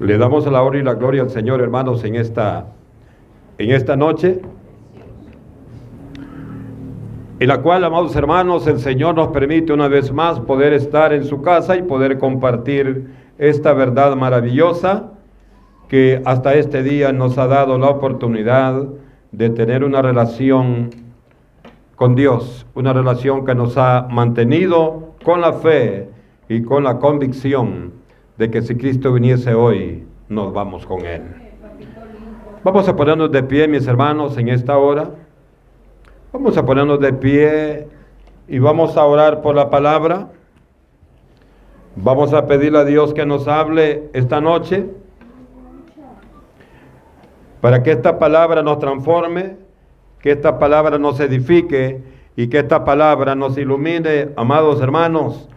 Le damos la honra y la gloria al Señor, hermanos, en esta, en esta noche, en la cual, amados hermanos, el Señor nos permite una vez más poder estar en su casa y poder compartir esta verdad maravillosa que hasta este día nos ha dado la oportunidad de tener una relación con Dios, una relación que nos ha mantenido con la fe y con la convicción de que si Cristo viniese hoy, nos vamos con Él. Vamos a ponernos de pie, mis hermanos, en esta hora. Vamos a ponernos de pie y vamos a orar por la palabra. Vamos a pedirle a Dios que nos hable esta noche para que esta palabra nos transforme, que esta palabra nos edifique y que esta palabra nos ilumine, amados hermanos,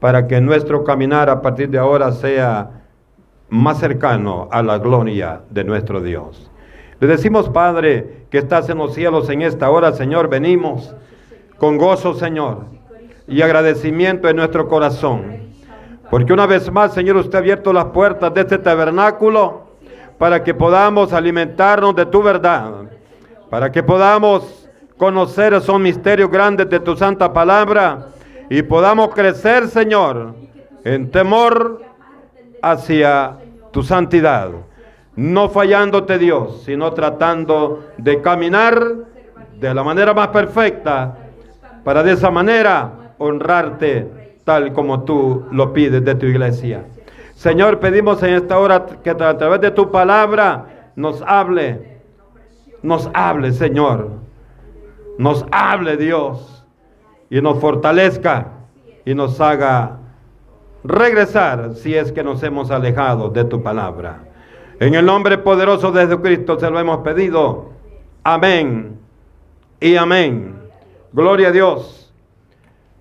para que nuestro caminar a partir de ahora sea más cercano a la gloria de nuestro Dios. Le decimos, Padre, que estás en los cielos en esta hora, Señor, venimos con gozo, Señor, y agradecimiento en nuestro corazón. Porque una vez más, Señor, usted ha abierto las puertas de este tabernáculo para que podamos alimentarnos de tu verdad, para que podamos conocer esos misterios grandes de tu santa palabra y podamos crecer, Señor, en temor hacia tu santidad. No fallándote Dios, sino tratando de caminar de la manera más perfecta para de esa manera honrarte tal como tú lo pides de tu iglesia. Señor, pedimos en esta hora que a través de tu palabra nos hable, nos hable, Señor, nos hable Dios y nos fortalezca y nos haga regresar si es que nos hemos alejado de tu palabra. En el nombre poderoso de Jesucristo se lo hemos pedido. Amén y amén. Gloria a Dios.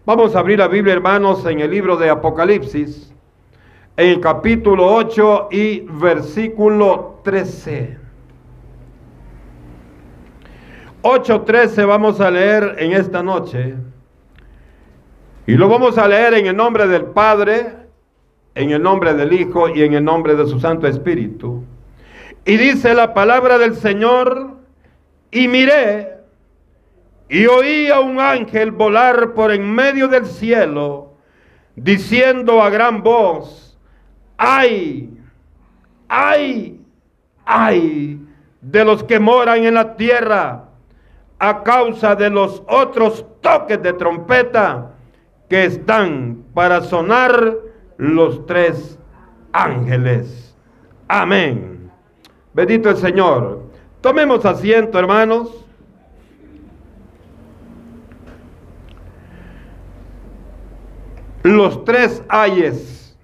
Vamos a abrir la Biblia, hermanos, en el libro de Apocalipsis, en el capítulo 8 y versículo 13. 8.13 vamos a leer en esta noche. Y lo vamos a leer en el nombre del Padre, en el nombre del Hijo y en el nombre de su Santo Espíritu. Y dice la palabra del Señor, y miré y oí a un ángel volar por en medio del cielo, diciendo a gran voz, ay, ay, ay de los que moran en la tierra a causa de los otros toques de trompeta que están para sonar los tres ángeles. Amén. Bendito el Señor. Tomemos asiento, hermanos. Los tres ayes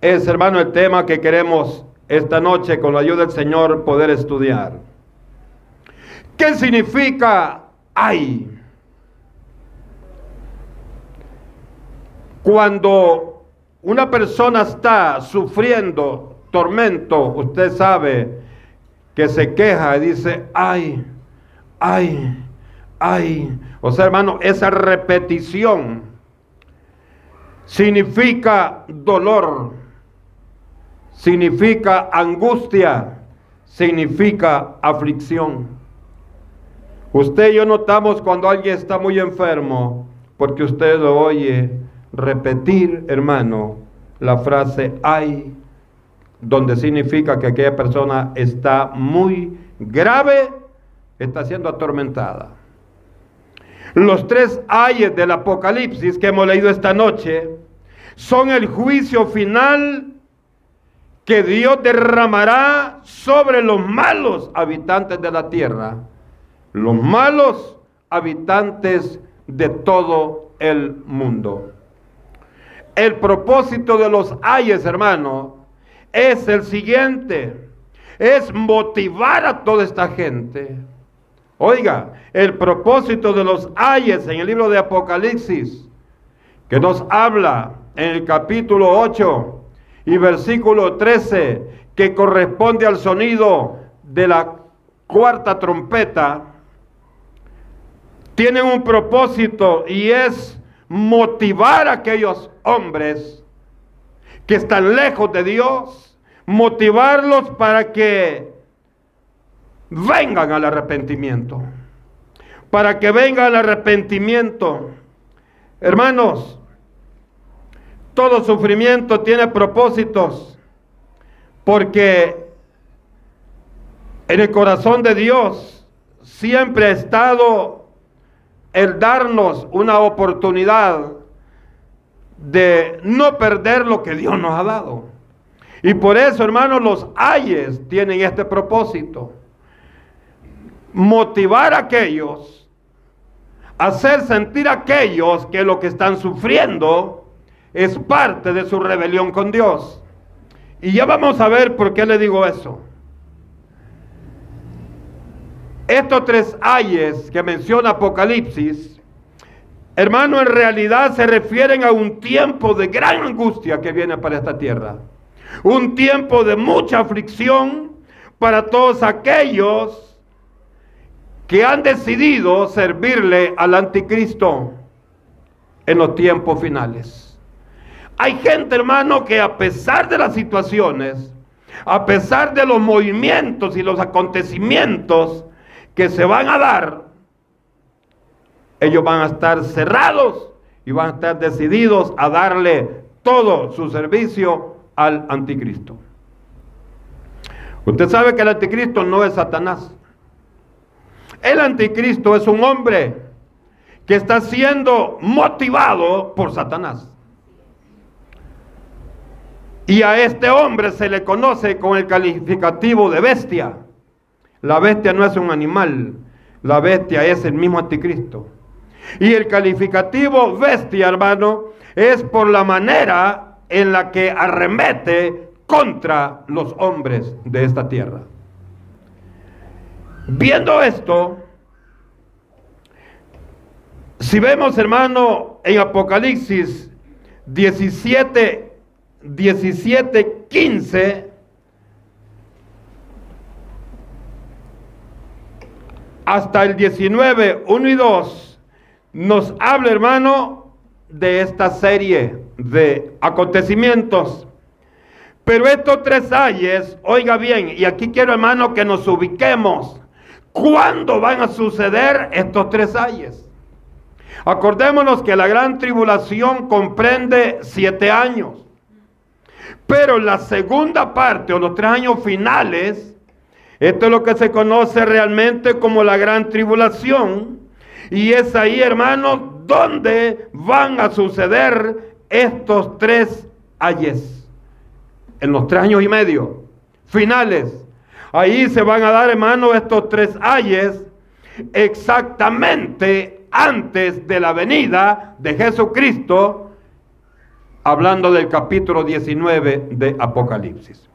es, hermano, el tema que queremos esta noche con la ayuda del Señor poder estudiar. ¿Qué significa ay? Cuando una persona está sufriendo tormento, usted sabe que se queja y dice, ay, ay, ay. O sea, hermano, esa repetición significa dolor, significa angustia, significa aflicción. Usted y yo notamos cuando alguien está muy enfermo, porque usted lo oye repetir, hermano, la frase ay, donde significa que aquella persona está muy grave, está siendo atormentada. Los tres ayes del Apocalipsis que hemos leído esta noche son el juicio final que Dios derramará sobre los malos habitantes de la tierra, los malos habitantes de todo el mundo. El propósito de los ayes, hermano, es el siguiente. Es motivar a toda esta gente. Oiga, el propósito de los ayes en el libro de Apocalipsis, que nos habla en el capítulo 8 y versículo 13, que corresponde al sonido de la cuarta trompeta, tienen un propósito y es motivar a aquellos hombres que están lejos de Dios, motivarlos para que vengan al arrepentimiento. Para que vengan al arrepentimiento. Hermanos, todo sufrimiento tiene propósitos, porque en el corazón de Dios siempre ha estado el darnos una oportunidad de no perder lo que Dios nos ha dado. Y por eso, hermanos, los ayes tienen este propósito. Motivar a aquellos, hacer sentir a aquellos que lo que están sufriendo es parte de su rebelión con Dios. Y ya vamos a ver por qué le digo eso. Estos tres ayes que menciona Apocalipsis, hermano, en realidad se refieren a un tiempo de gran angustia que viene para esta tierra. Un tiempo de mucha aflicción para todos aquellos que han decidido servirle al anticristo en los tiempos finales. Hay gente, hermano, que a pesar de las situaciones, a pesar de los movimientos y los acontecimientos que se van a dar, ellos van a estar cerrados y van a estar decididos a darle todo su servicio al anticristo. Usted sabe que el anticristo no es Satanás. El anticristo es un hombre que está siendo motivado por Satanás. Y a este hombre se le conoce con el calificativo de bestia. La bestia no es un animal, la bestia es el mismo anticristo. Y el calificativo bestia, hermano, es por la manera en la que arremete contra los hombres de esta tierra. Viendo esto, si vemos, hermano, en Apocalipsis 17, 17, 15, hasta el 19, 1 y 2, nos habla, hermano, de esta serie de acontecimientos. Pero estos tres ayes, oiga bien, y aquí quiero, hermano, que nos ubiquemos. ¿Cuándo van a suceder estos tres ayes? Acordémonos que la gran tribulación comprende siete años. Pero la segunda parte o los tres años finales, esto es lo que se conoce realmente como la gran tribulación. Y es ahí, hermanos, donde van a suceder estos tres ayes. En los tres años y medio finales. Ahí se van a dar, hermanos, estos tres ayes exactamente antes de la venida de Jesucristo hablando del capítulo 19 de Apocalipsis.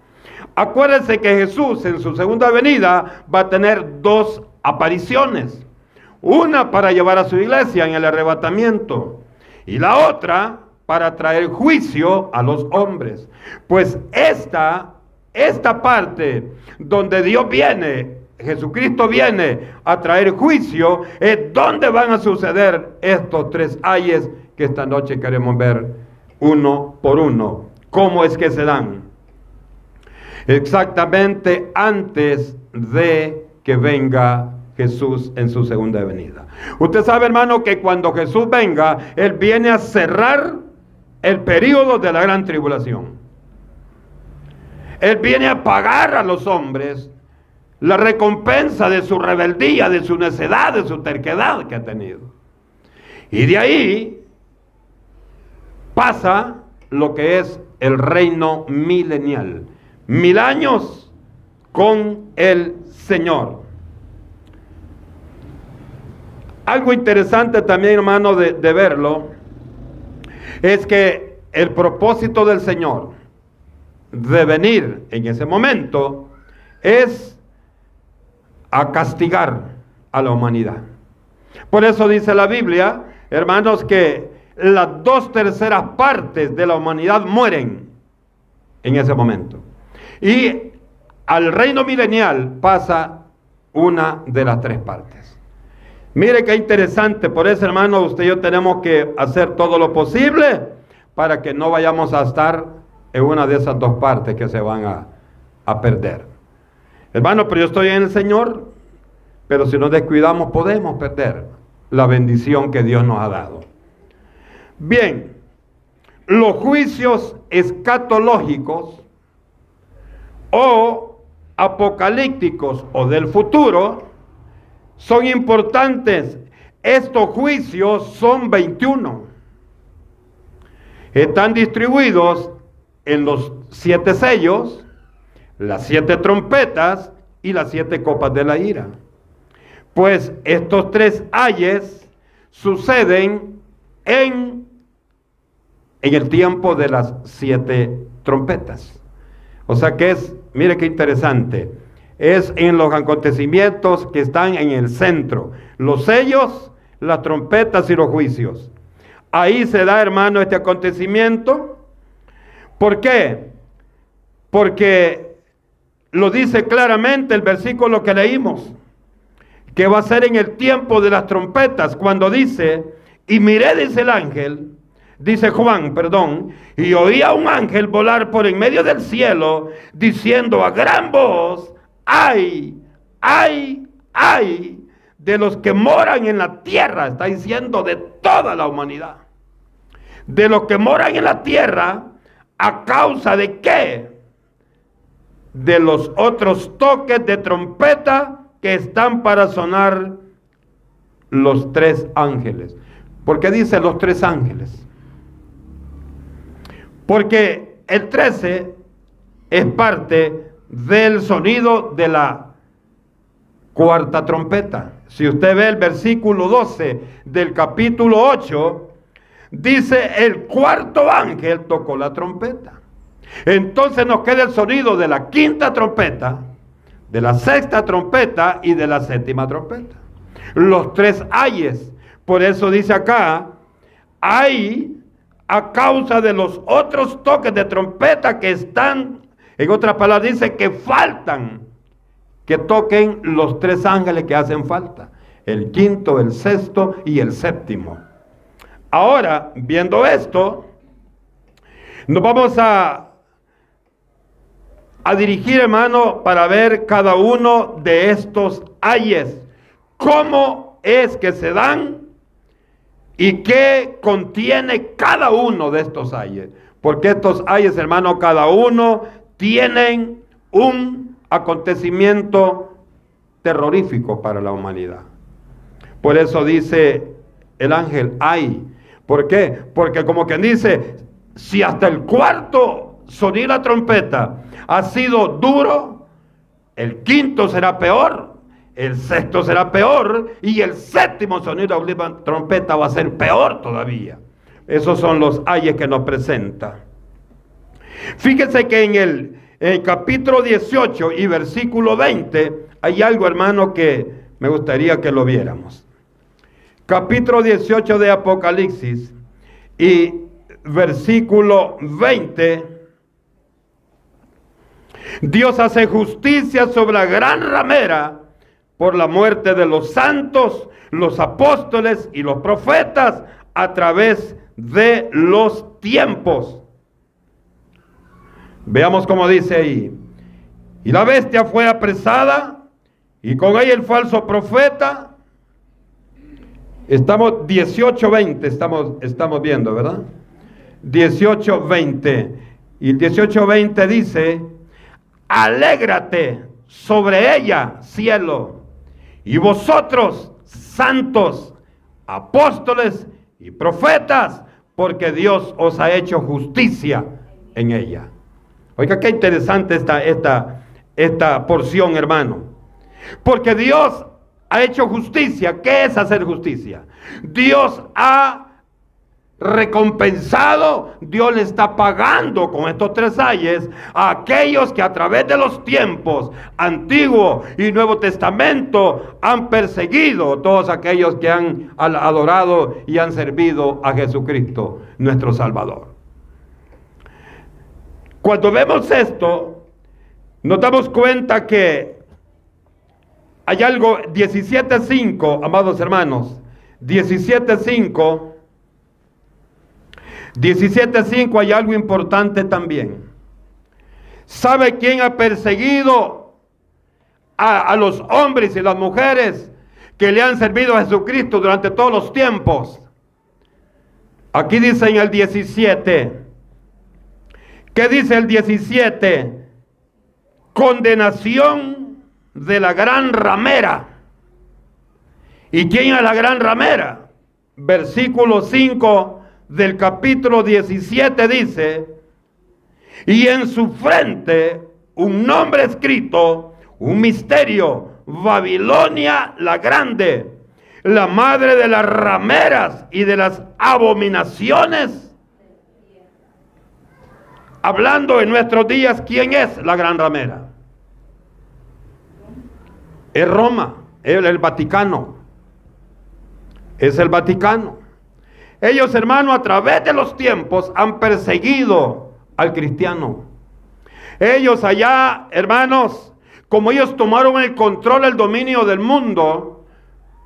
Acuérdense que Jesús en su segunda venida va a tener dos apariciones. Una para llevar a su iglesia en el arrebatamiento y la otra para traer juicio a los hombres. Pues esta, esta parte donde Dios viene, Jesucristo viene a traer juicio, es donde van a suceder estos tres ayes que esta noche queremos ver uno por uno. ¿Cómo es que se dan? Exactamente antes de que venga Jesús en su segunda venida. Usted sabe, hermano, que cuando Jesús venga, Él viene a cerrar el periodo de la gran tribulación. Él viene a pagar a los hombres la recompensa de su rebeldía, de su necedad, de su terquedad que ha tenido. Y de ahí pasa lo que es el reino milenial. Mil años con el Señor. Algo interesante también, hermano, de, de verlo, es que el propósito del Señor de venir en ese momento es a castigar a la humanidad. Por eso dice la Biblia, hermanos, que las dos terceras partes de la humanidad mueren en ese momento. Y al reino milenial pasa una de las tres partes. Mire qué interesante, por eso hermano, usted y yo tenemos que hacer todo lo posible para que no vayamos a estar en una de esas dos partes que se van a, a perder. Hermano, pero yo estoy en el Señor, pero si nos descuidamos podemos perder la bendición que Dios nos ha dado. Bien, los juicios escatológicos o apocalípticos o del futuro son importantes. Estos juicios son 21. Están distribuidos en los siete sellos, las siete trompetas y las siete copas de la ira. Pues estos tres ayes suceden en, en el tiempo de las siete trompetas. O sea que es, mire qué interesante, es en los acontecimientos que están en el centro. Los sellos, las trompetas y los juicios. Ahí se da, hermano, este acontecimiento. ¿Por qué? Porque lo dice claramente el versículo que leímos que va a ser en el tiempo de las trompetas, cuando dice, y miré, dice el ángel, dice Juan, perdón, y oía un ángel volar por en medio del cielo, diciendo a gran voz, ay, ay, ay, de los que moran en la tierra, está diciendo de toda la humanidad, de los que moran en la tierra, a causa de qué? De los otros toques de trompeta que están para sonar los tres ángeles. ¿Por qué dice los tres ángeles? Porque el 13 es parte del sonido de la cuarta trompeta. Si usted ve el versículo 12 del capítulo 8, dice el cuarto ángel tocó la trompeta. Entonces nos queda el sonido de la quinta trompeta de la sexta trompeta y de la séptima trompeta. Los tres ayes. Por eso dice acá, hay a causa de los otros toques de trompeta que están, en otras palabras dice que faltan, que toquen los tres ángeles que hacen falta. El quinto, el sexto y el séptimo. Ahora, viendo esto, nos vamos a a dirigir, hermano, para ver cada uno de estos ayes. ¿Cómo es que se dan? ¿Y qué contiene cada uno de estos ayes? Porque estos ayes, hermano, cada uno tienen un acontecimiento terrorífico para la humanidad. Por eso dice el ángel, ay. ¿Por qué? Porque como quien dice, si hasta el cuarto sonía la trompeta ha sido duro, el quinto será peor, el sexto será peor y el séptimo sonido de la trompeta va a ser peor todavía. Esos son los ayes que nos presenta. Fíjese que en el, en el capítulo 18 y versículo 20 hay algo, hermano, que me gustaría que lo viéramos. Capítulo 18 de Apocalipsis y versículo 20 Dios hace justicia sobre la gran ramera por la muerte de los santos, los apóstoles y los profetas a través de los tiempos. Veamos cómo dice ahí. Y la bestia fue apresada y con ella el falso profeta. Estamos 18-20, estamos, estamos viendo, ¿verdad? 18-20. Y el 18-20 dice, alégrate sobre ella, cielo, y vosotros, santos, apóstoles y profetas, porque Dios os ha hecho justicia en ella. Oiga, qué interesante esta, esta, esta porción, hermano. Porque Dios ha hecho justicia. ¿Qué es hacer justicia? Dios ha recompensado, Dios le está pagando con estos tres ayes a aquellos que a través de los tiempos, Antiguo y Nuevo Testamento, han perseguido todos aquellos que han adorado y han servido a Jesucristo, nuestro Salvador. Cuando vemos esto, nos damos cuenta que hay algo 17.5, amados hermanos, 17.5 17.5 hay algo importante también. ¿Sabe quién ha perseguido a, a los hombres y las mujeres que le han servido a Jesucristo durante todos los tiempos? Aquí dice en el 17. ¿Qué dice el 17? Condenación de la gran ramera. ¿Y quién es la gran ramera? Versículo 5 del capítulo 17 dice, y en su frente un nombre escrito, un misterio, Babilonia la grande, la madre de las rameras y de las abominaciones. Hablando en nuestros días, ¿quién es la gran ramera? Es Roma, es el Vaticano. Es el Vaticano. Ellos, hermanos, a través de los tiempos han perseguido al cristiano. Ellos allá, hermanos, como ellos tomaron el control, el dominio del mundo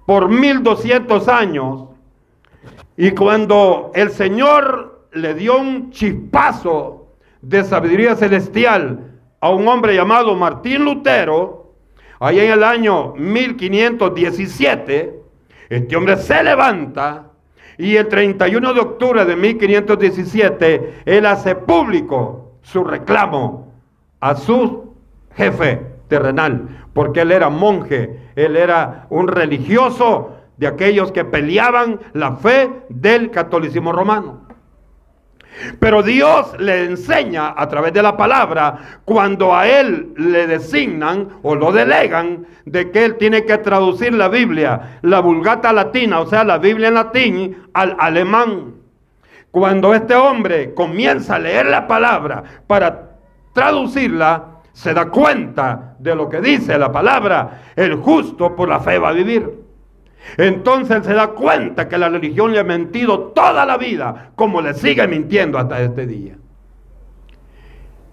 por 1200 años, y cuando el Señor le dio un chispazo de sabiduría celestial a un hombre llamado Martín Lutero, allá en el año 1517, este hombre se levanta y el 31 de octubre de 1517, él hace público su reclamo a su jefe terrenal, porque él era monje, él era un religioso de aquellos que peleaban la fe del catolicismo romano. Pero Dios le enseña a través de la palabra cuando a él le designan o lo delegan de que él tiene que traducir la Biblia, la vulgata latina, o sea, la Biblia en latín, al alemán. Cuando este hombre comienza a leer la palabra para traducirla, se da cuenta de lo que dice la palabra, el justo por la fe va a vivir. Entonces se da cuenta que la religión le ha mentido toda la vida, como le sigue mintiendo hasta este día.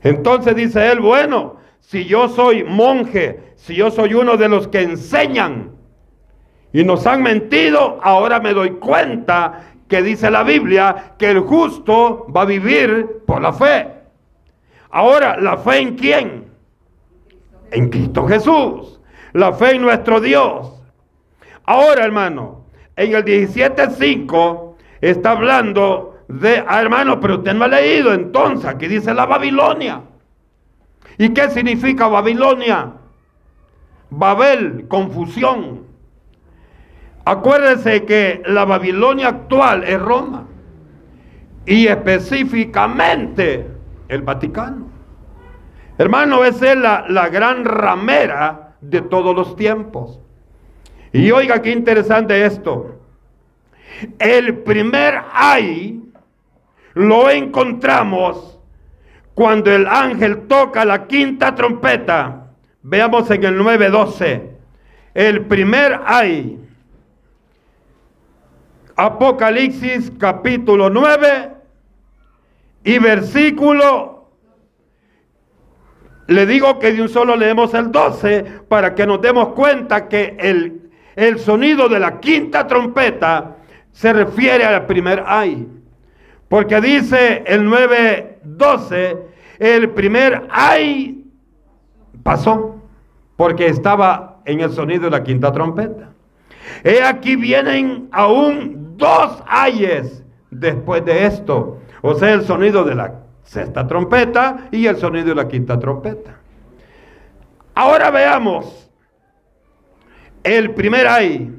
Entonces dice él, bueno, si yo soy monje, si yo soy uno de los que enseñan y nos han mentido, ahora me doy cuenta que dice la Biblia que el justo va a vivir por la fe. Ahora, ¿la fe en quién? En Cristo Jesús. La fe en nuestro Dios. Ahora, hermano, en el 17.5 está hablando de, ah, hermano, pero usted no ha leído entonces, aquí dice la Babilonia. ¿Y qué significa Babilonia? Babel, confusión. Acuérdese que la Babilonia actual es Roma y específicamente el Vaticano. Hermano, esa es la, la gran ramera de todos los tiempos. Y oiga qué interesante esto. El primer ay lo encontramos cuando el ángel toca la quinta trompeta. Veamos en el 9.12. El primer ay. Apocalipsis capítulo 9 y versículo. Le digo que de un solo leemos el 12 para que nos demos cuenta que el el sonido de la quinta trompeta se refiere al primer ay. Porque dice el 9.12, el primer ay pasó, porque estaba en el sonido de la quinta trompeta. He aquí vienen aún dos ayes después de esto. O sea, el sonido de la sexta trompeta y el sonido de la quinta trompeta. Ahora veamos el primer ay.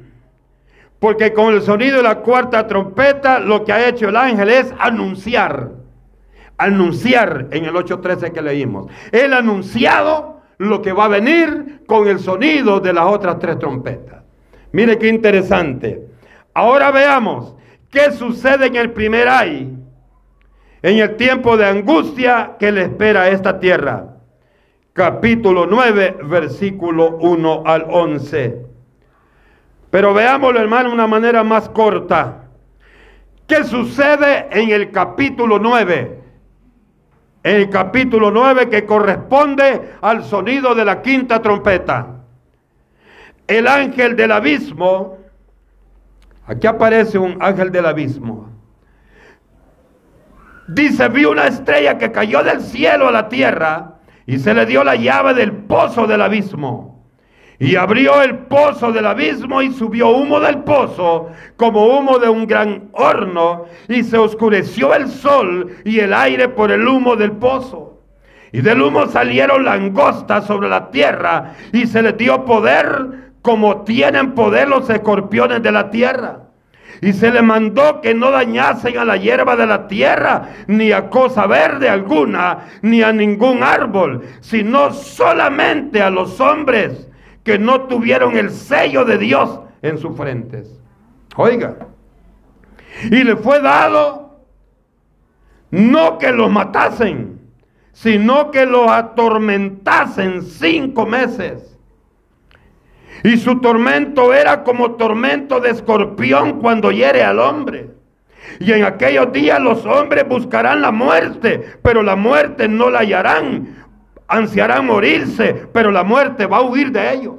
Porque con el sonido de la cuarta trompeta lo que ha hecho el ángel es anunciar. Anunciar en el 8.13 que leímos. Él ha anunciado lo que va a venir con el sonido de las otras tres trompetas. Mire qué interesante. Ahora veamos qué sucede en el primer ay. En el tiempo de angustia que le espera a esta tierra. Capítulo 9, versículo 1 al 11. Pero veámoslo, hermano, de una manera más corta. ¿Qué sucede en el capítulo 9? En el capítulo 9 que corresponde al sonido de la quinta trompeta. El ángel del abismo, aquí aparece un ángel del abismo. Dice, vi una estrella que cayó del cielo a la tierra y se le dio la llave del pozo del abismo. Y abrió el pozo del abismo y subió humo del pozo como humo de un gran horno y se oscureció el sol y el aire por el humo del pozo. Y del humo salieron langostas sobre la tierra y se les dio poder como tienen poder los escorpiones de la tierra. Y se le mandó que no dañasen a la hierba de la tierra, ni a cosa verde alguna, ni a ningún árbol, sino solamente a los hombres que no tuvieron el sello de Dios en sus frentes. Oiga, y le fue dado no que los matasen, sino que los atormentasen cinco meses. Y su tormento era como tormento de escorpión cuando hiere al hombre. Y en aquellos días los hombres buscarán la muerte, pero la muerte no la hallarán. Ansiarán morirse, pero la muerte va a huir de ellos.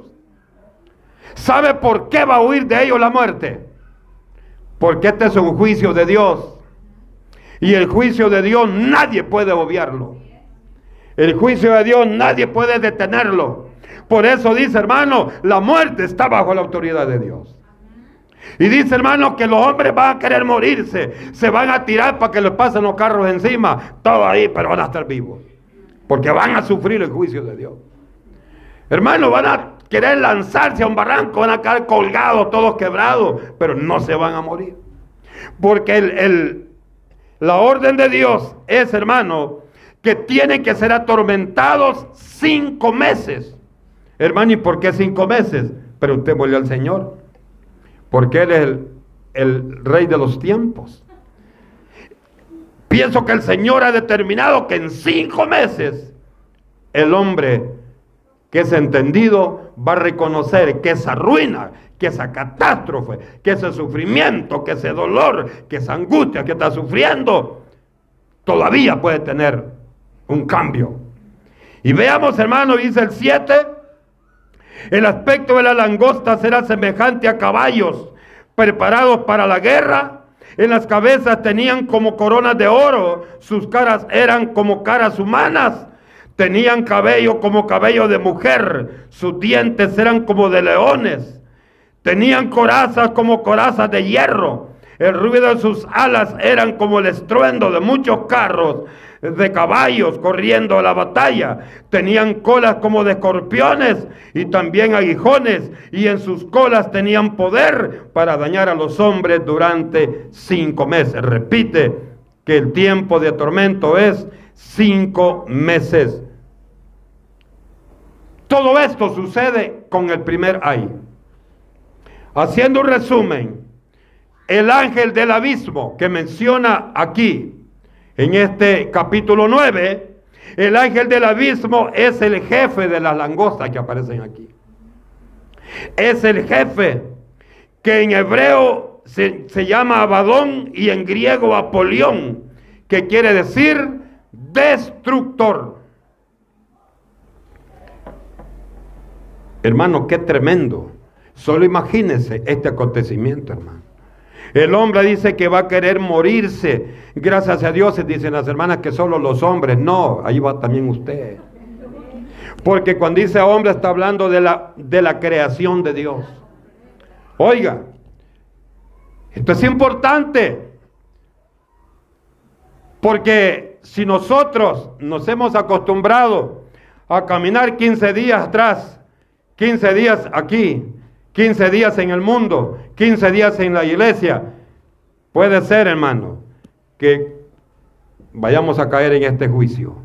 ¿Sabe por qué va a huir de ellos la muerte? Porque este es un juicio de Dios. Y el juicio de Dios nadie puede obviarlo. El juicio de Dios nadie puede detenerlo. Por eso dice, hermano, la muerte está bajo la autoridad de Dios. Y dice, hermano, que los hombres van a querer morirse. Se van a tirar para que les pasen los carros encima. Todo ahí, pero van a estar vivos. Porque van a sufrir el juicio de Dios. Hermano, van a querer lanzarse a un barranco, van a quedar colgados, todos quebrados, pero no se van a morir. Porque el, la orden de Dios es, hermano, que tienen que ser atormentados cinco meses. Hermano, ¿y por qué cinco meses? Pero usted volvió al Señor. Porque Él es el, el rey de los tiempos. Pienso que el Señor ha determinado que en cinco meses el hombre que es entendido va a reconocer que esa ruina, que esa catástrofe, que ese sufrimiento, que ese dolor, que esa angustia que está sufriendo, todavía puede tener un cambio. Y veamos, hermano, dice el 7, el aspecto de la langosta será semejante a caballos preparados para la guerra. En las cabezas tenían como coronas de oro, sus caras eran como caras humanas. Tenían cabello como cabello de mujer, sus dientes eran como de leones. Tenían corazas como corazas de hierro. El ruido de sus alas eran como el estruendo de muchos carros de caballos corriendo a la batalla. Tenían colas como de escorpiones y también aguijones y en sus colas tenían poder para dañar a los hombres durante cinco meses. Repite que el tiempo de tormento es cinco meses. Todo esto sucede con el primer ay. Haciendo un resumen, el ángel del abismo que menciona aquí en este capítulo 9, el ángel del abismo es el jefe de las langostas que aparecen aquí. Es el jefe que en hebreo se, llama Abadón y en griego Apolión, que quiere decir destructor. Hermano, qué tremendo. Solo imagínense este acontecimiento, hermano. El hombre dice que va a querer morirse. Gracias a Dios, dicen las hermanas que solo los hombres. No, ahí va también usted. Porque cuando dice hombre está hablando de la, de la creación de Dios. Oiga, esto es importante. Porque si nosotros nos hemos acostumbrado a caminar 15 días atrás, 15 días aquí, 15 días en el mundo, 15 días en la iglesia. Puede ser, hermano, que vayamos a caer en este juicio.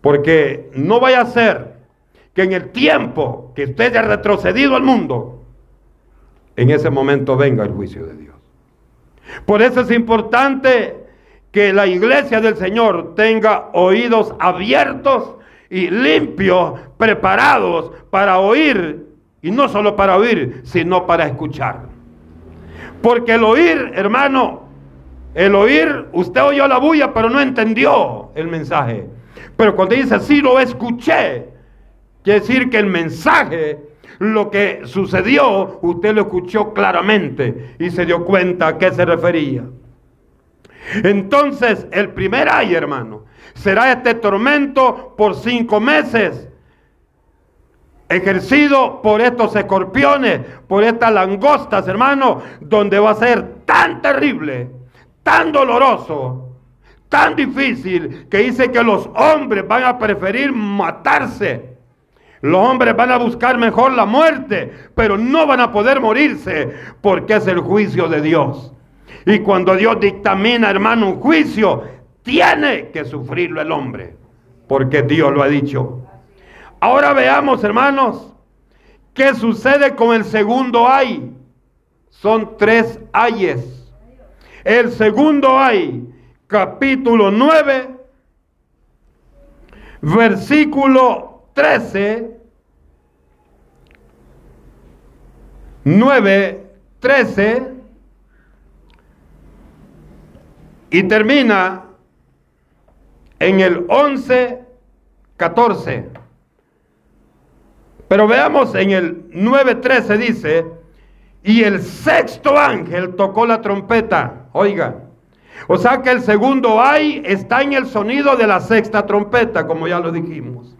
Porque no vaya a ser que en el tiempo que usted haya retrocedido al mundo, en ese momento venga el juicio de Dios. Por eso es importante que la iglesia del Señor tenga oídos abiertos y limpios, preparados para oír y no solo para oír, sino para escuchar. Porque el oír, hermano, el oír, usted oyó la bulla, pero no entendió el mensaje. Pero cuando dice sí lo escuché, quiere decir que el mensaje, lo que sucedió, usted lo escuchó claramente y se dio cuenta a qué se refería. Entonces, el primer ay, hermano, será este tormento por cinco meses, ejercido por estos escorpiones, por estas langostas, hermano, donde va a ser tan terrible, tan doloroso, tan difícil, que dice que los hombres van a preferir matarse. Los hombres van a buscar mejor la muerte, pero no van a poder morirse porque es el juicio de Dios. Y cuando Dios dictamina, hermano, un juicio, tiene que sufrirlo el hombre, porque Dios lo ha dicho. Ahora veamos, hermanos, qué sucede con el segundo ay. Son tres ayes. El segundo ay, capítulo 9, versículo 13, 9, 13, y termina en el 11, 14. Pero veamos en el 9, 13 dice, y el sexto ángel tocó la trompeta. Oiga, o sea que el segundo ay está en el sonido de la sexta trompeta, como ya lo dijimos.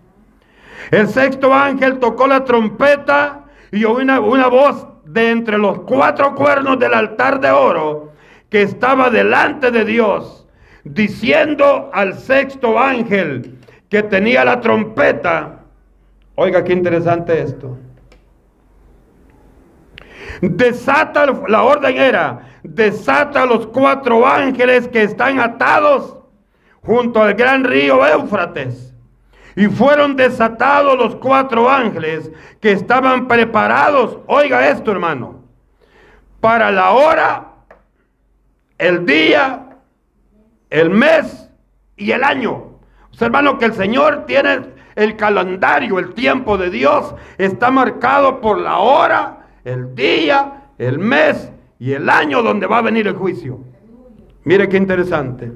El sexto ángel tocó la trompeta y oyó una, una voz de entre los cuatro cuernos del altar de oro que estaba delante de Dios, diciendo al sexto ángel que tenía la trompeta, oiga qué interesante esto, desata, la orden era, desata los cuatro ángeles que están atados junto al gran río Éufrates. Y fueron desatados los cuatro ángeles que estaban preparados, oiga esto hermano, para la hora el día, el mes y el año. O hermano, que el Señor tiene el calendario, el tiempo de Dios está marcado por la hora, el día, el mes y el año donde va a venir el juicio. Mire qué interesante.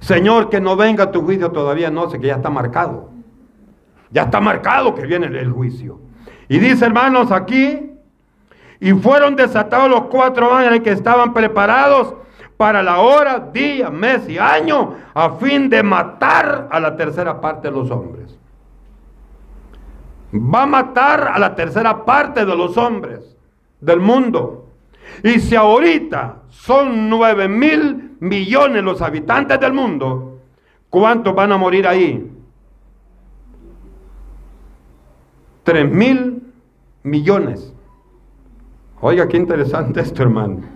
Señor, que no venga tu juicio todavía, no sé que ya está marcado. Ya está marcado que viene el juicio. Y dice, hermanos, aquí y fueron desatados los cuatro ángeles que estaban preparados para la hora, día, mes y año, a fin de matar a la tercera parte de los hombres. Va a matar a la tercera parte de los hombres del mundo. Y si ahorita son nueve mil millones los habitantes del mundo, ¿cuántos van a morir ahí? Tres mil millones. Oiga, qué interesante esto, hermano.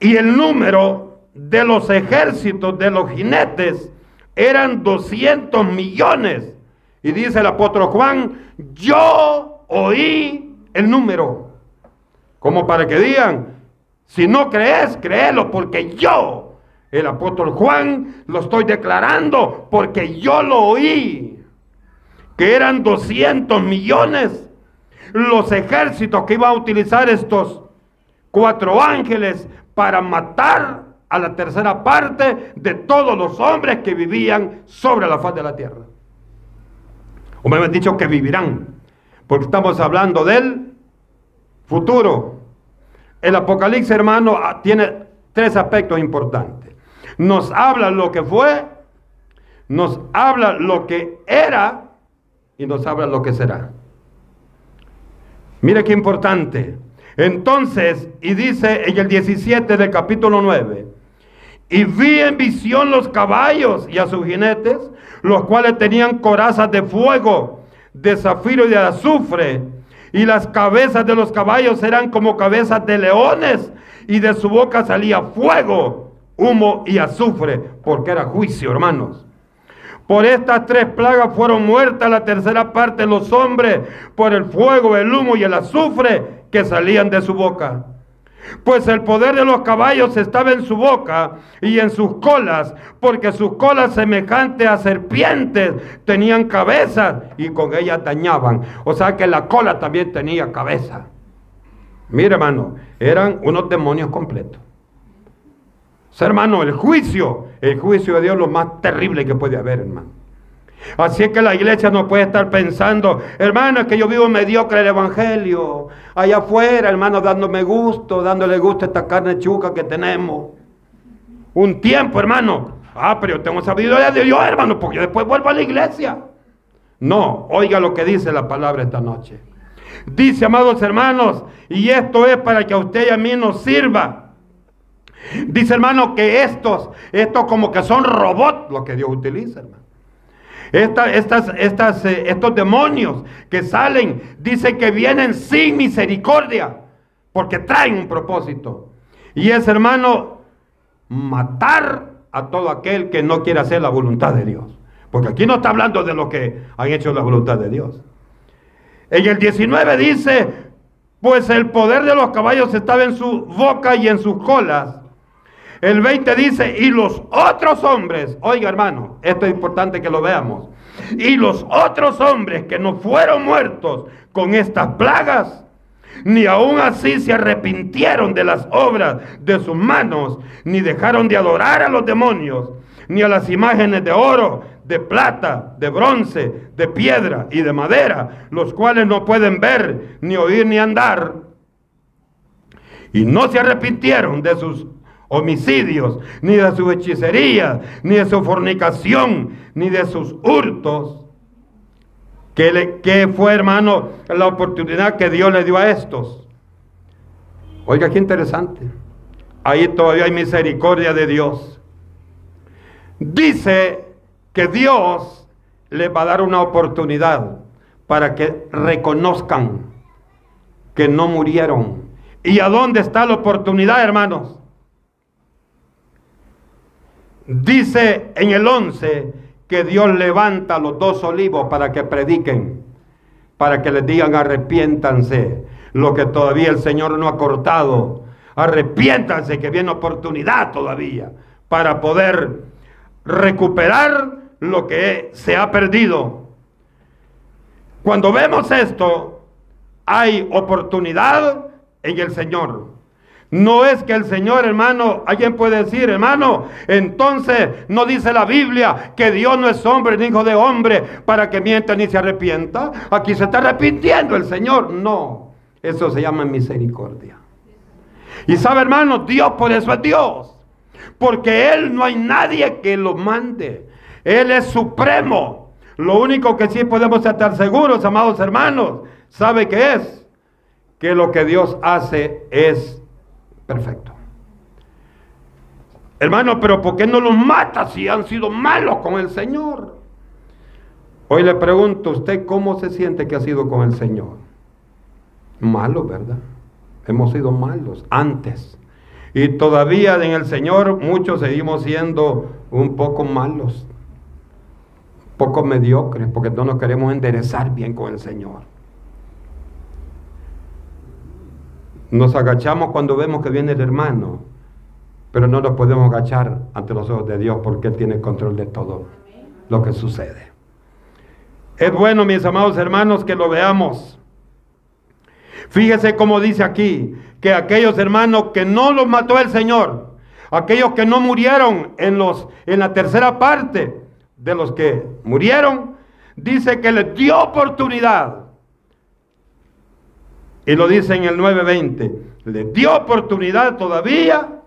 Y el número de los ejércitos de los jinetes eran 200 millones. Y dice el apóstol Juan, yo oí el número. Como para que digan, si no crees, créelo, porque yo, el apóstol Juan, lo estoy declarando, porque yo lo oí. Que eran 200 millones los ejércitos que iban a utilizar estos cuatro ángeles para matar a la tercera parte de todos los hombres que vivían sobre la faz de la tierra. O me han dicho que vivirán, porque estamos hablando del futuro. El Apocalipsis, hermano, ah, tiene tres aspectos importantes. Nos habla lo que fue, nos habla lo que era y nos habla lo que será. Mire qué importante. Entonces, y dice en el 17 del capítulo 9, y vi en visión los caballos y a sus jinetes, los cuales tenían corazas de fuego, de zafiro y de azufre, y las cabezas de los caballos eran como cabezas de leones, y de su boca salía fuego, humo y azufre, porque era juicio, hermanos. Por estas tres plagas fueron muertas la tercera parte de los hombres por el fuego, el humo y el azufre que salían de su boca. Pues el poder de los caballos estaba en su boca y en sus colas, porque sus colas semejantes a serpientes tenían cabezas y con ellas dañaban. O sea que la cola también tenía cabeza. Mire hermano, eran unos demonios completos hermano, el juicio, el juicio de Dios lo más terrible que puede haber, hermano. Así es que la iglesia no puede estar pensando, hermano, es que yo vivo mediocre el evangelio. Allá afuera, hermano, dándome gusto, dándole gusto a esta carne chuca que tenemos. Un tiempo, hermano. Ah, pero yo tengo sabiduría de Dios, hermano, porque yo después vuelvo a la iglesia. No, oiga lo que dice la palabra esta noche. Dice, amados hermanos, y esto es para que a usted y a mí nos sirva. Dice, hermano, que estos, estos como que son robots, lo que Dios utiliza, hermano. Estas, eh, estos demonios que salen, dice que vienen sin misericordia, porque traen un propósito. Y es, hermano, matar a todo aquel que no quiere hacer la voluntad de Dios. Porque aquí no está hablando de lo que han hecho la voluntad de Dios. En el 19 dice, pues el poder de los caballos estaba en su boca y en sus colas. El 20 dice, y los otros hombres, oiga hermano, esto es importante que lo veamos, y los otros hombres que no fueron muertos con estas plagas, ni aún así se arrepintieron de las obras de sus manos, ni dejaron de adorar a los demonios, ni a las imágenes de oro, de plata, de bronce, de piedra y de madera, los cuales no pueden ver, ni oír, ni andar. Y no se arrepintieron de sus homicidios, ni de su hechicería, ni de su fornicación, ni de sus hurtos. ¿Qué, fue, hermano, la oportunidad que Dios le dio a estos? Oiga, qué interesante. Ahí todavía hay misericordia de Dios. Dice que Dios les va a dar una oportunidad para que reconozcan que no murieron. ¿Y a dónde está la oportunidad, hermanos? Dice en el 11 que Dios levanta los dos olivos para que prediquen, para que les digan arrepiéntanse, lo que todavía el Señor no ha cortado. Arrepiéntanse que viene oportunidad todavía para poder recuperar lo que se ha perdido. Cuando vemos esto, hay oportunidad en el Señor. No es que el Señor, hermano, alguien puede decir, hermano, entonces no dice la Biblia que Dios no es hombre ni hijo de hombre para que mienta ni se arrepienta. Aquí se está arrepintiendo el Señor. No, eso se llama misericordia. Y sabe, hermano, Dios por eso es Dios. Porque Él no hay nadie que lo mande. Él es supremo. Lo único que sí podemos estar seguros, amados hermanos, ¿sabe qué es? Que lo que Dios hace es perfecto. Hermano, pero ¿por qué no los mata si han sido malos con el Señor? Hoy le pregunto usted cómo se siente que ha sido con el Señor. Malo, ¿verdad? Hemos sido malos antes. Y todavía en el Señor muchos seguimos siendo un poco malos poco mediocres porque no nos queremos enderezar bien con el Señor. Nos agachamos cuando vemos que viene el hermano, pero no nos podemos agachar ante los ojos de Dios porque Él tiene control de todo lo que sucede. Es bueno, mis amados hermanos, que lo veamos. Fíjese cómo dice aquí, que aquellos hermanos que no los mató el Señor, aquellos que no murieron en, los, en la tercera parte, de los que murieron, dice que les dio oportunidad. Y lo dice en el 9:20. Les dio oportunidad todavía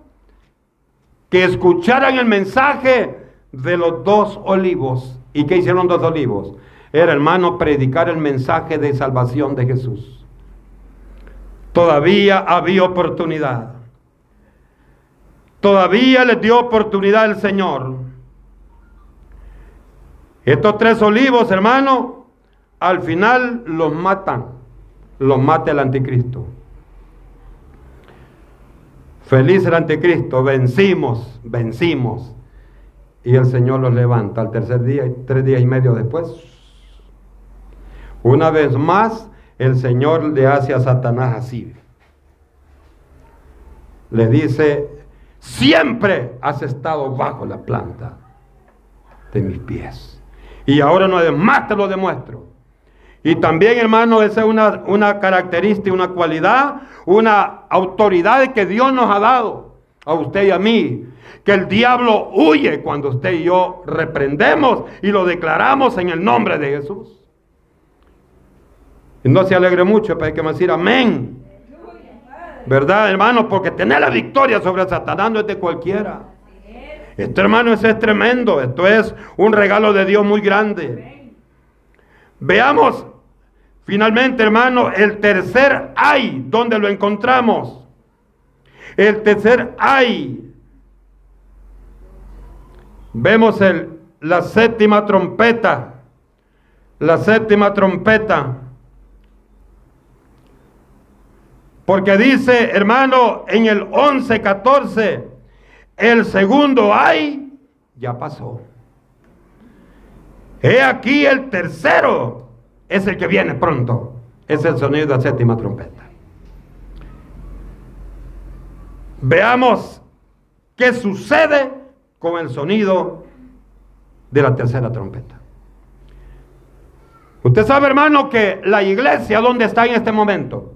que escucharan el mensaje de los dos olivos. ¿Y qué hicieron los dos olivos? Era, hermano, predicar el mensaje de salvación de Jesús. Todavía había oportunidad. Todavía les dio oportunidad el Señor. Estos tres olivos, hermano, al final los matan, los mata el anticristo. Feliz el anticristo, vencimos, vencimos. Y el Señor los levanta al tercer día, tres días y medio después. Una vez más, el Señor le hace a Satanás así. Le dice, siempre has estado bajo la planta de mis pies. Y ahora no más te lo demuestro. Y también, hermano, esa es una, una característica, una cualidad, una autoridad que Dios nos ha dado. a usted y a mí que el diablo huye cuando usted y yo reprendemos y lo declaramos en el nombre de Jesús. Y no se alegre mucho, pero hay que decir amén. ¿Verdad, hermano? Porque tener la victoria sobre Satanás no es de cualquiera. Esto, hermano, es tremendo. Esto es un regalo de Dios muy grande. Veamos finalmente, hermano, el tercer ay, donde lo encontramos. El tercer ay. Vemos el, la séptima trompeta. La séptima trompeta. Porque dice, hermano, en el 11, 14, el segundo ay, ya pasó. He aquí el tercero, es el que viene pronto. Es el sonido de la séptima trompeta. Veamos qué sucede con el sonido de la tercera trompeta. Usted sabe, hermano, que la iglesia, ¿dónde está en este momento?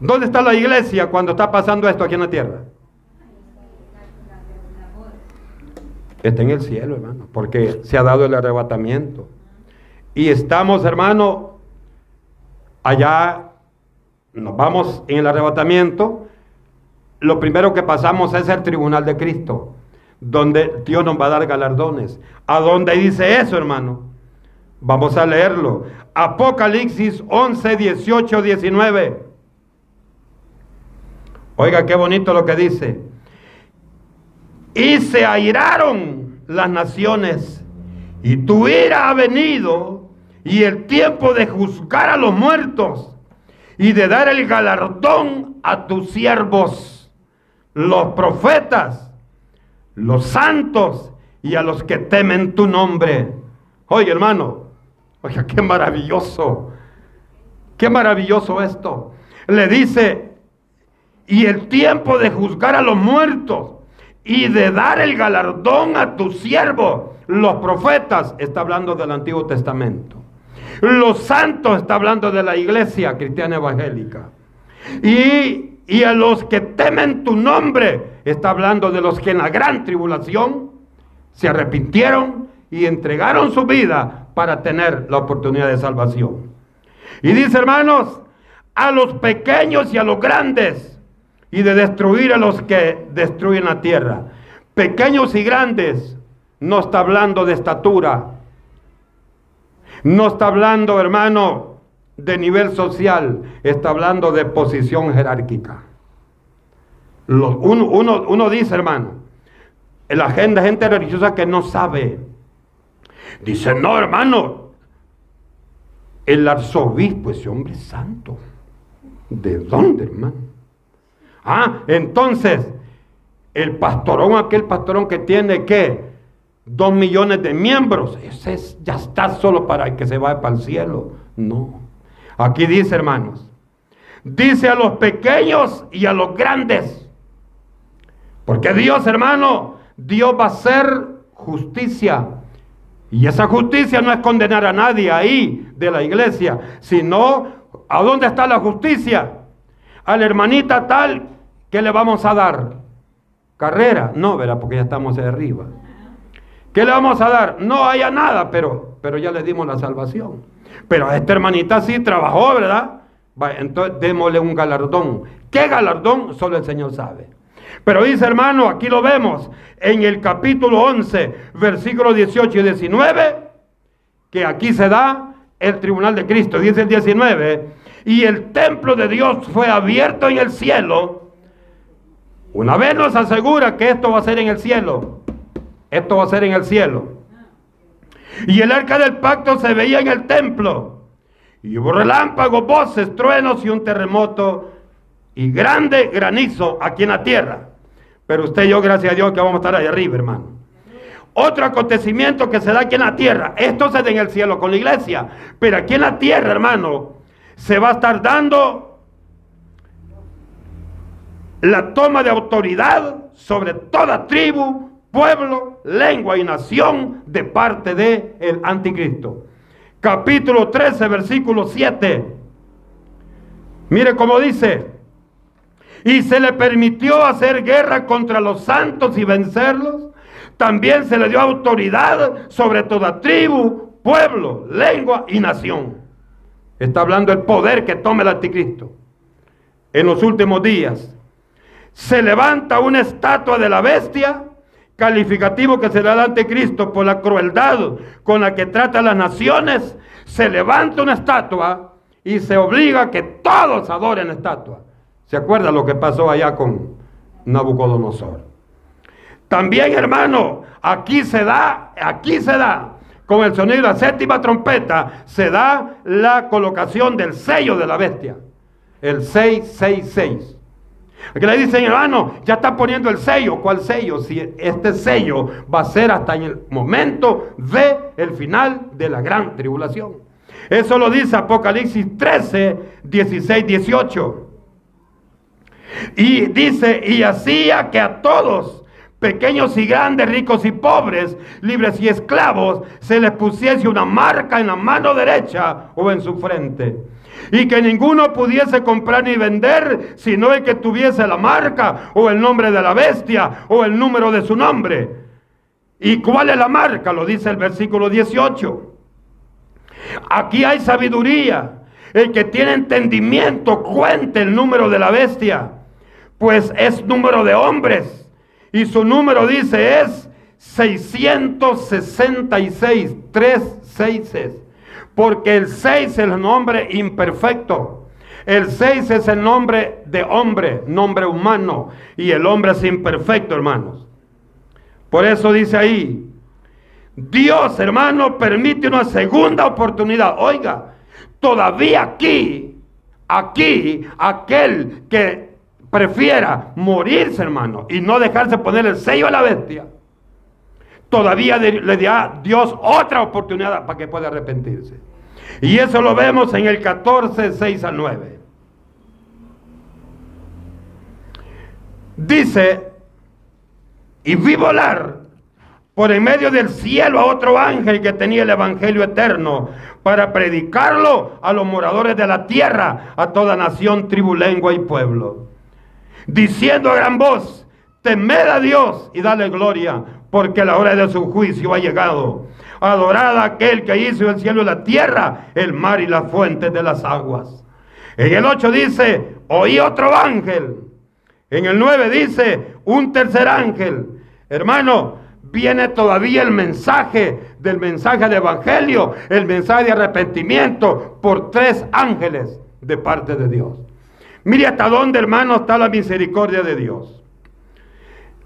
¿Dónde está la iglesia cuando está pasando esto aquí en la tierra? Está en el cielo, hermano, porque se ha dado el arrebatamiento. Y estamos, hermano, allá, nos vamos en el arrebatamiento. Lo primero que pasamos es el tribunal de Cristo, donde Dios nos va a dar galardones. ¿A dónde dice eso, hermano? Vamos a leerlo. Apocalipsis 11, 18, 19. Oiga, qué bonito lo que dice. Y se airaron las naciones, y tu ira ha venido, y el tiempo de juzgar a los muertos, y de dar el galardón a tus siervos, los profetas, los santos, y a los que temen tu nombre. Oye, hermano, oiga, qué maravilloso, qué maravilloso esto. Le dice, y el tiempo de juzgar a los muertos y de dar el galardón a tus siervos. Los profetas está hablando del Antiguo Testamento. Los santos está hablando de la iglesia cristiana evangélica. Y, y a los que temen tu nombre está hablando de los que en la gran tribulación se arrepintieron y entregaron su vida para tener la oportunidad de salvación. Y dice hermanos, a los pequeños y a los grandes y de destruir a los que destruyen la tierra. Pequeños y grandes, no está hablando de estatura, no está hablando, hermano, de nivel social, está hablando de posición jerárquica. uno, dice, hermano, la gente, gente religiosa que no sabe, dice, no, hermano, el arzobispo, ese hombre santo. ¿De dónde, hermano? Ah, entonces, el pastorón, aquel pastorón que tiene que dos millones de miembros, ese ya está solo para que se vaya para el cielo. No. Aquí dice, hermanos, dice a los pequeños y a los grandes. Porque Dios, hermano, Dios va a hacer justicia. Y esa justicia no es condenar a nadie ahí de la iglesia, sino ¿a dónde está la justicia? A la hermanita tal ¿Qué le vamos a dar? ¿Carrera? No, ¿verdad? Porque ya estamos de arriba. ¿Qué le vamos a dar? No haya nada, pero, pero ya le dimos la salvación. Pero a esta hermanita sí trabajó, ¿verdad? entonces démosle un galardón. ¿Qué galardón? Solo el Señor sabe. Pero dice hermano, aquí lo vemos en el capítulo 11, versículos 18 y 19, que aquí se da el tribunal de Cristo. Dice el 19, y el templo de Dios fue abierto en el cielo una vez nos asegura que esto va a ser en el cielo. Esto va a ser en el cielo. Y el arca del pacto se veía en el templo. Y hubo relámpagos, voces, truenos y un terremoto y grande granizo aquí en la tierra. Pero usted y yo, gracias a Dios, que vamos a estar ahí arriba, hermano. Otro acontecimiento que se da aquí en la tierra. Esto se da en el cielo con la iglesia. Pero aquí en la tierra, hermano, se va a estar dando la toma de autoridad sobre toda tribu, pueblo, lengua y nación de parte de el anticristo. Capítulo 13, versículo 7. Mire cómo dice, y se le permitió hacer guerra contra los santos y vencerlos, también se le dio autoridad sobre toda tribu, pueblo, lengua y nación. Está hablando del poder que toma el anticristo. En los últimos días se levanta una estatua de la bestia, calificativo que se da al anticristo por la crueldad con la que trata a las naciones. Se levanta una estatua y se obliga a que todos adoren la estatua. ¿Se acuerda lo que pasó allá con Nabucodonosor? También, hermano, aquí se da, aquí se da, con el sonido de la séptima trompeta, se da la colocación del sello de la bestia. El 666. Aquí le dicen, hermano, ya está poniendo el sello. ¿Cuál sello? Si este sello va a ser hasta en el momento de el final de la gran tribulación. Eso lo dice Apocalipsis 13, 16, 18. Y dice, y hacía que a todos, pequeños y grandes, ricos y pobres, libres y esclavos, se les pusiese una marca en la mano derecha o en su frente. Y que ninguno pudiese comprar ni vender, sino el que tuviese la marca o el nombre de la bestia o el número de su nombre. ¿Y cuál es la marca? Lo dice el versículo 18. Aquí hay sabiduría. El que tiene entendimiento cuente el número de la bestia pues es número de hombres. Y su número dice es 666, tres seises. Porque el 6 es el nombre imperfecto. El 6 es el nombre de hombre, nombre humano. Y el hombre es imperfecto, hermanos. Por eso dice ahí, Dios, hermano, permite una segunda oportunidad. Oiga, todavía aquí, aquí, aquel que prefiera morirse, hermano, y no dejarse poner el sello a la bestia, todavía le da Dios otra oportunidad para que pueda arrepentirse. Y eso lo vemos en el 14, 6 a 9. Dice, y vi volar por en medio del cielo a otro ángel que tenía el Evangelio eterno para predicarlo a los moradores de la tierra, a toda nación, tribu, lengua y pueblo diciendo a gran voz, temed a Dios y dale gloria, porque la hora de su juicio ha llegado. Adorad a aquel que hizo el cielo y la tierra, el mar y las fuentes de las aguas. En el 8 dice, oí otro ángel. En el 9 dice, un tercer ángel. Hermano, viene todavía el mensaje del mensaje de evangelio, el mensaje de arrepentimiento por tres ángeles de parte de Dios. Mire hasta dónde, hermano, está la misericordia de Dios.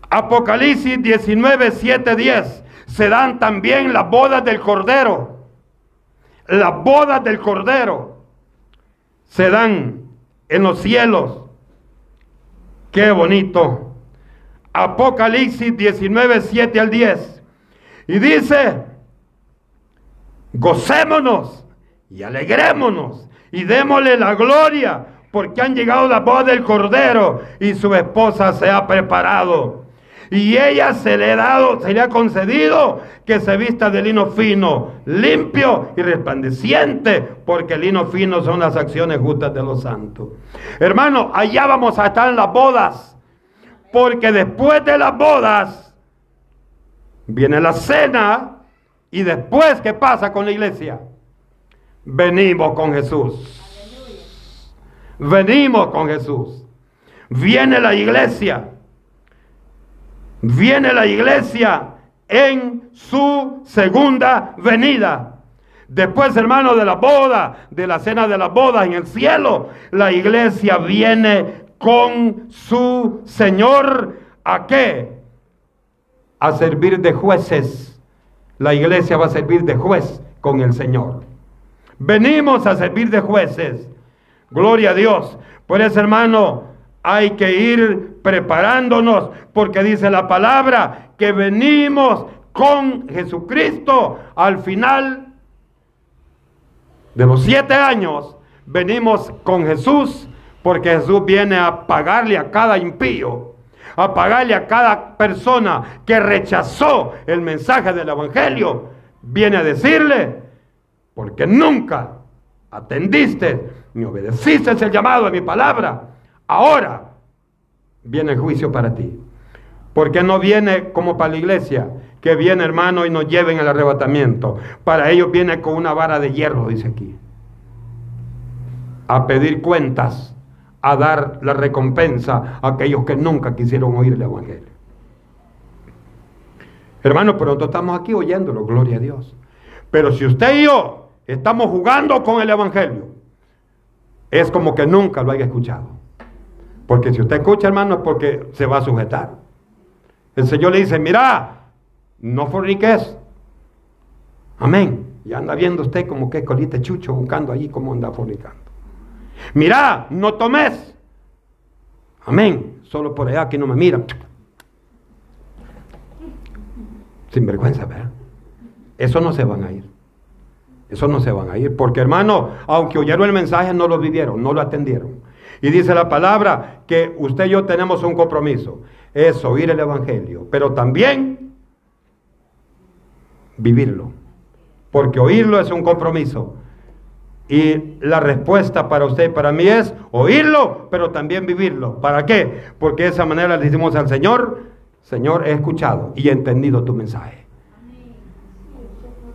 Apocalipsis 19, 7, 10. Se dan también las bodas del Cordero. Las bodas del Cordero se dan en los cielos. Qué bonito. Apocalipsis 19, 7 al 10. Y dice, gocémonos y alegrémonos y démosle la gloria porque han llegado la voz del Cordero y su esposa se ha preparado. Y ella se le ha dado, se le ha concedido que se vista de lino fino, limpio y resplandeciente, porque el lino fino son las acciones justas de los santos. Hermano, allá vamos a estar en las bodas, porque después de las bodas viene la cena y después, ¿qué pasa con la iglesia? Venimos con Jesús. Venimos con Jesús. Viene la iglesia. Viene la iglesia en su segunda venida. Después, hermano, de la boda, de la cena de la boda en el cielo, la iglesia viene con su Señor. ¿A qué? A servir de jueces. La iglesia va a servir de juez con el Señor. Venimos a servir de jueces. Gloria a Dios. Por eso, hermano, hay que ir preparándonos, porque dice la palabra que venimos con Jesucristo al final de los siete años. Venimos con Jesús, porque Jesús viene a pagarle a cada impío, a pagarle a cada persona que rechazó el mensaje del Evangelio. Viene a decirle, porque nunca atendiste, ni obedeciste el llamado de mi palabra, ahora viene el juicio para ti. Porque no viene como para la iglesia, que viene hermano y nos lleven el arrebatamiento. Para ellos viene con una vara de hierro, dice aquí. A pedir cuentas, a dar la recompensa a aquellos que nunca quisieron oír el Evangelio. Hermano, pronto estamos aquí oyéndolo, gloria a Dios. Pero si usted y yo estamos jugando con el Evangelio, es como que nunca lo haya escuchado. Porque si usted escucha, hermano, es porque se va a sujetar. El Señor le dice, mira, no forniques. Amén. Y anda viendo usted como que colite chucho buscando allí cómo anda fornicando. Mira, no tomes. Amén. Solo por allá que no me miran. Sin vergüenza, ¿verdad? Eso no se van a ir. Eso no se van a ir. Porque hermano, aunque oyeron el mensaje, no lo vivieron, no lo atendieron. Y dice la palabra que usted y yo tenemos un compromiso. Es oír el Evangelio. Pero también vivirlo. Porque oírlo es un compromiso. Y la respuesta para usted y para mí es oírlo, pero también vivirlo. ¿Para qué? Porque de esa manera le decimos al Señor, Señor, he escuchado y he entendido tu mensaje.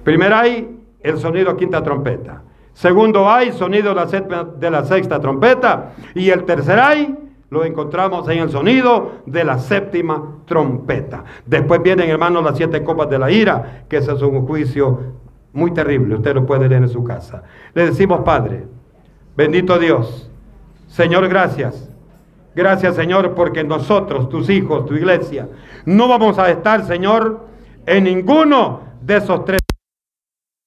Primero hay el sonido quinta trompeta. Segundo hay sonido de la, sexta trompeta. Y el tercer hay lo encontramos en el sonido de la séptima trompeta. Después vienen, hermanos, las siete copas de la ira, que ese es un juicio muy terrible. Usted lo puede leer en su casa. Le decimos, Padre, bendito Dios, Señor, gracias Gracias, Señor, porque nosotros, tus hijos, tu iglesia, no vamos a estar, Señor, en ninguno de esos tres.